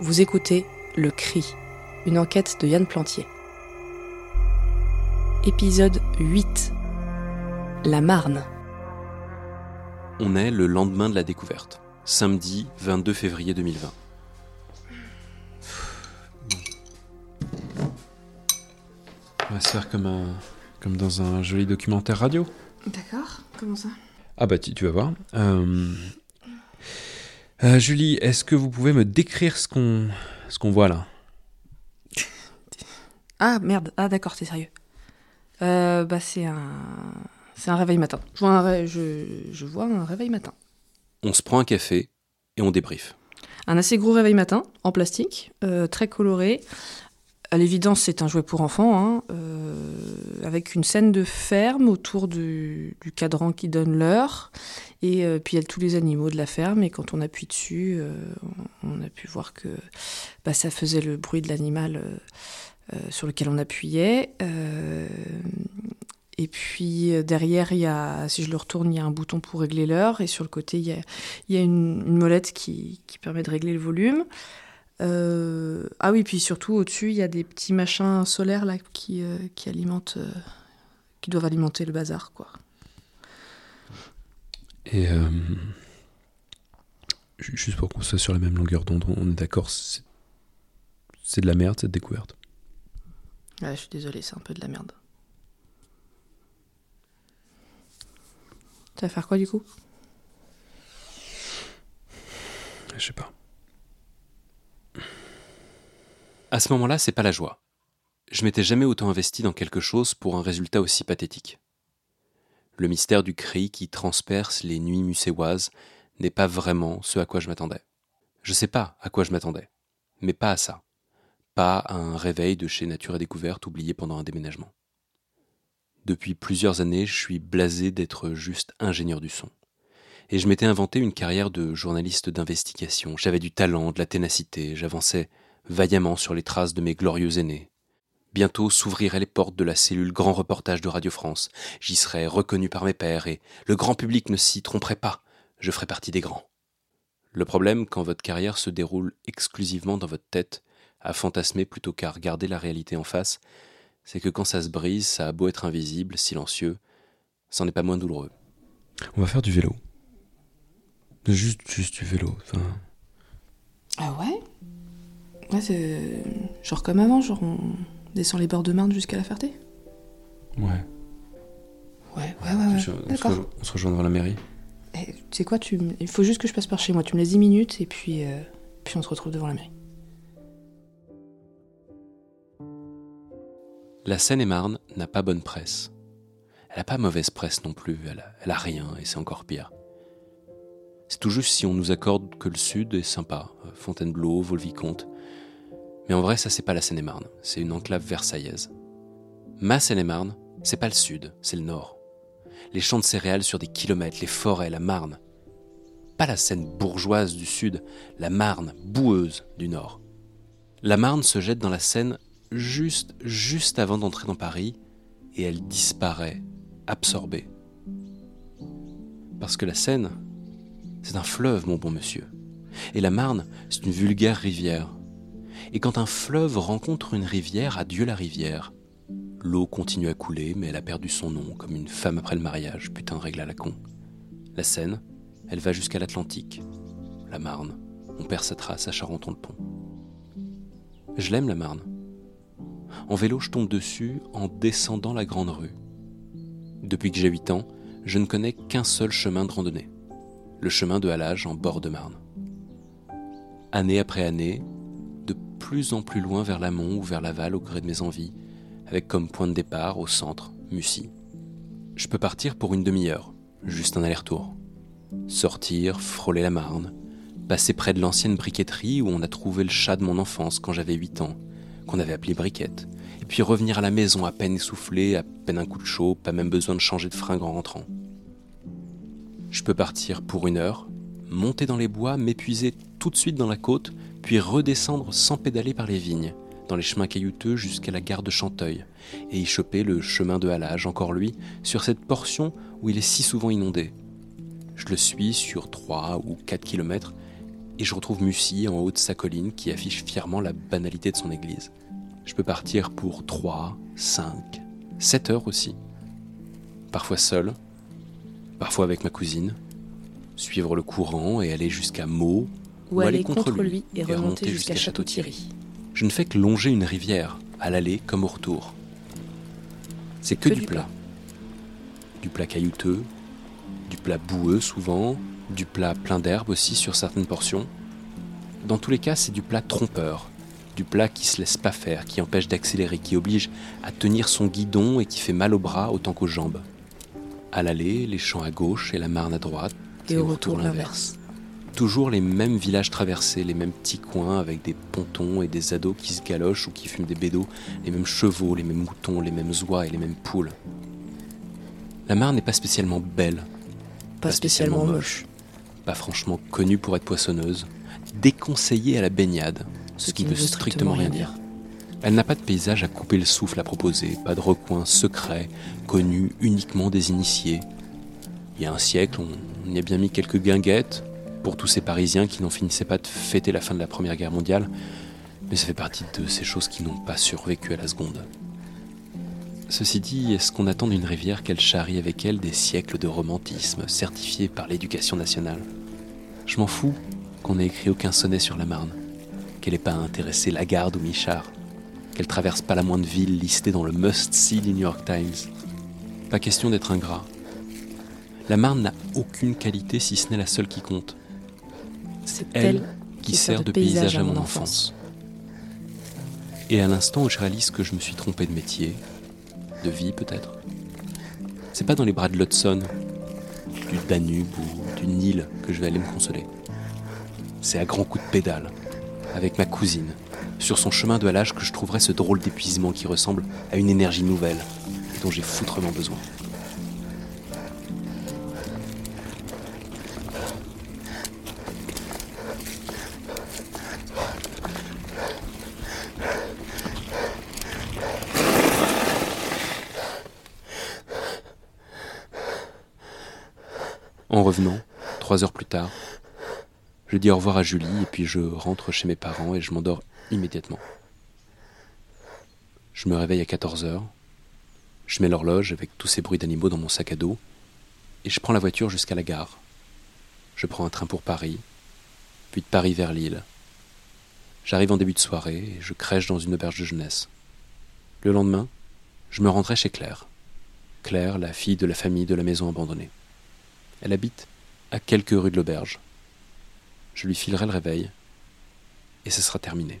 Vous écoutez Le Cri, une enquête de Yann Plantier. Épisode 8 La Marne. On est le lendemain de la découverte, samedi 22 février 2020. On va se faire comme, un, comme dans un joli documentaire radio. D'accord, comment ça? Ah bah tu, tu vas voir. Euh, euh, Julie, est-ce que vous pouvez me décrire ce qu'on ce qu'on voit là? Ah merde, ah d'accord, t'es sérieux. Euh, bah c'est un... C'est un réveil matin. Je vois un, ré- je... je vois un réveil matin. On se prend un café et on débriefe. Un assez gros réveil matin, en plastique, euh, très coloré. À l'évidence, c'est un jouet pour enfants, hein, euh, avec une scène de ferme autour du, cadran qui donne l'heure. Et euh, puis il y a tous les animaux de la ferme. Et quand on appuie dessus, euh, on, a pu voir que bah, ça faisait le bruit de l'animal sur lequel on appuyait. Et puis derrière, y a, si je le retourne, il y a un bouton pour régler l'heure. Et sur le côté, il y a, une, molette qui permet de régler le volume. Euh, ah oui, puis surtout au-dessus, il y a des petits machins solaires là qui, euh, qui alimentent, euh, qui doivent alimenter le bazar, quoi. Et ju- juste pour qu'on soit sur la même longueur d'onde, on est d'accord, c'est c'est de la merde cette découverte? Ah, je suis désolée, c'est un peu de la merde. Tu vas faire quoi du coup? Je sais pas. À ce moment-là, c'est pas la joie. Je m'étais jamais autant investi dans quelque chose pour un résultat aussi pathétique. Le mystère du cri qui transperce les nuits muséoises n'est pas vraiment ce à quoi je m'attendais. Je sais pas à quoi je m'attendais, mais pas à ça. Pas à un réveil de chez Nature et Découverte oublié pendant un déménagement. Depuis plusieurs années, je suis blasé d'être juste ingénieur du son. Et je m'étais inventé une carrière de journaliste d'investigation. J'avais du talent, de la ténacité, j'avançais vaillamment sur les traces de mes glorieux aînés. Bientôt s'ouvriraient les portes de la cellule Grand Reportage de Radio France. J'y serais reconnu par mes pairs et le grand public ne s'y tromperait pas. Je ferais partie des grands. Le problème, quand votre carrière se déroule exclusivement dans votre tête, à fantasmer plutôt qu'à regarder la réalité en face, c'est que quand ça se brise, ça a beau être invisible, silencieux, ça n'en est pas moins douloureux. On va faire du vélo. Juste, juste du vélo. Enfin, Ah ouais? Ouais, c'est genre comme avant, genre on descend les bords de Marne jusqu'à la Ferté ouais. Ouais, ouais, ouais, on, se D'accord. rejoint, on se rejoint devant la mairie. Eh, tu sais quoi, tu... il faut juste que je passe par chez moi. Tu me laisses 10 minutes et puis, euh, puis on se retrouve devant la mairie. La Seine-et-Marne n'a pas bonne presse. Elle n'a pas mauvaise presse non plus, elle a, elle a rien et c'est encore pire. C'est tout juste si on nous accorde que le sud est sympa, euh, Fontainebleau, Vaux-le-Vicomte. Mais en vrai, ça c'est pas la Seine-et-Marne, c'est une enclave versaillaise. Ma Seine-et-Marne, c'est pas le sud, c'est le nord. Les champs de céréales sur des kilomètres, les forêts, la Marne. Pas la Seine bourgeoise du sud, la Marne boueuse du nord. La Marne se jette dans la Seine juste, juste avant d'entrer dans Paris, et elle disparaît, absorbée. Parce que la Seine, c'est un fleuve, mon bon monsieur. Et la Marne, c'est une vulgaire rivière. Et quand un fleuve rencontre une rivière, adieu la rivière. L'eau continue à couler, mais elle a perdu son nom, comme une femme après le mariage, putain règle à la con. La Seine, elle va jusqu'à l'Atlantique. La Marne, on perd sa trace à Charenton-le-Pont. Je l'aime, la Marne. En vélo, je tombe dessus en descendant la grande rue. Depuis que j'ai 8 ans, je ne connais qu'un seul chemin de randonnée. Le chemin de halage en bord de Marne. Année après année, plus en plus loin vers l'amont ou vers l'aval au gré de mes envies, avec comme point de départ, au centre, Mussy. Je peux partir pour une demi-heure, juste un aller-retour. Sortir, frôler la Marne, passer près de l'ancienne briqueterie où on a trouvé le chat de mon enfance quand j'avais 8 ans, qu'on avait appelé briquette, et puis revenir à la maison à peine essoufflé, à peine un coup de chaud, pas même besoin de changer de fringue en rentrant. Je peux partir pour une heure, monter dans les bois, m'épuiser tout de suite dans la côte, puis redescendre sans pédaler par les vignes, dans les chemins caillouteux jusqu'à la gare de Chanteuil, et y choper le chemin de halage, encore lui, sur cette portion où il est si souvent inondé. Je le suis sur 3 ou 4 kilomètres, et je retrouve Mussy en haut de sa colline qui affiche fièrement la banalité de son église. Je peux partir pour 3, 5, 7 heures aussi. Parfois seul, parfois avec ma cousine, suivre le courant et aller jusqu'à Meaux, ou, aller contre, lui et remonter jusqu'à Château-Thierry. Je ne fais que longer une rivière, à l'aller comme au retour. C'est que, du plat. Du plat caillouteux, du plat boueux souvent, du plat plein d'herbe aussi sur certaines portions. Dans tous les cas, c'est du plat trompeur, du plat qui se laisse pas faire, qui empêche d'accélérer, qui oblige à tenir son guidon et qui fait mal aux bras autant qu'aux jambes. À l'aller, les champs à gauche et la Marne à droite, et, au retour l'inverse. Toujours les mêmes villages traversés, les mêmes petits coins avec des pontons et des ados qui se galochent ou qui fument des bédos, les mêmes chevaux, les mêmes moutons, les mêmes oies et les mêmes poules. La Marne n'est pas spécialement belle, pas, spécialement, moche, pas franchement connue pour être poissonneuse, déconseillée à la baignade, ce, qui ne veut strictement rien dire. Elle n'a pas de paysage à couper le souffle à proposer, pas de recoin secret, connu uniquement des initiés. Il y a un siècle, on y a bien mis quelques guinguettes pour tous ces Parisiens qui n'en finissaient pas de fêter la fin de la Première Guerre mondiale, mais ça fait partie de ces choses qui n'ont pas survécu à la seconde. Ceci dit, est-ce qu'on attend d'une rivière qu'elle charrie avec elle des siècles de romantisme certifiés par l'éducation nationale? Je m'en fous qu'on ait écrit aucun sonnet sur la Marne, qu'elle n'ait pas intéressé Lagarde ou Michard, qu'elle traverse pas la moindre ville listée dans le must-see du New York Times. Pas question d'être ingrat. La Marne n'a aucune qualité si ce n'est la seule qui compte. C'est elle, qui, sert de paysage à mon enfance. Et à l'instant où je réalise que je me suis trompé de métier, de vie peut-être. C'est pas dans les bras de l'Hudson, du Danube ou du Nil que je vais aller me consoler. C'est à grands coups de pédale, avec ma cousine, sur son chemin de halage que je trouverai ce drôle d'épuisement qui ressemble à une énergie nouvelle dont j'ai foutrement besoin. En revenant, trois heures plus tard, je dis au revoir à Julie et puis je rentre chez mes parents et je m'endors immédiatement. Je me réveille à 14 heures, je mets l'horloge avec tous ces bruits d'animaux dans mon sac à dos et je prends la voiture jusqu'à la gare. Je prends un train pour Paris, puis de Paris vers Lille. J'arrive en début de soirée et je crèche dans une auberge de jeunesse. Le lendemain, je me rendrai chez Claire. Claire, la fille de la famille de la maison abandonnée. Elle habite à quelques rues de l'auberge. Je lui filerai le réveil, et ce sera terminé.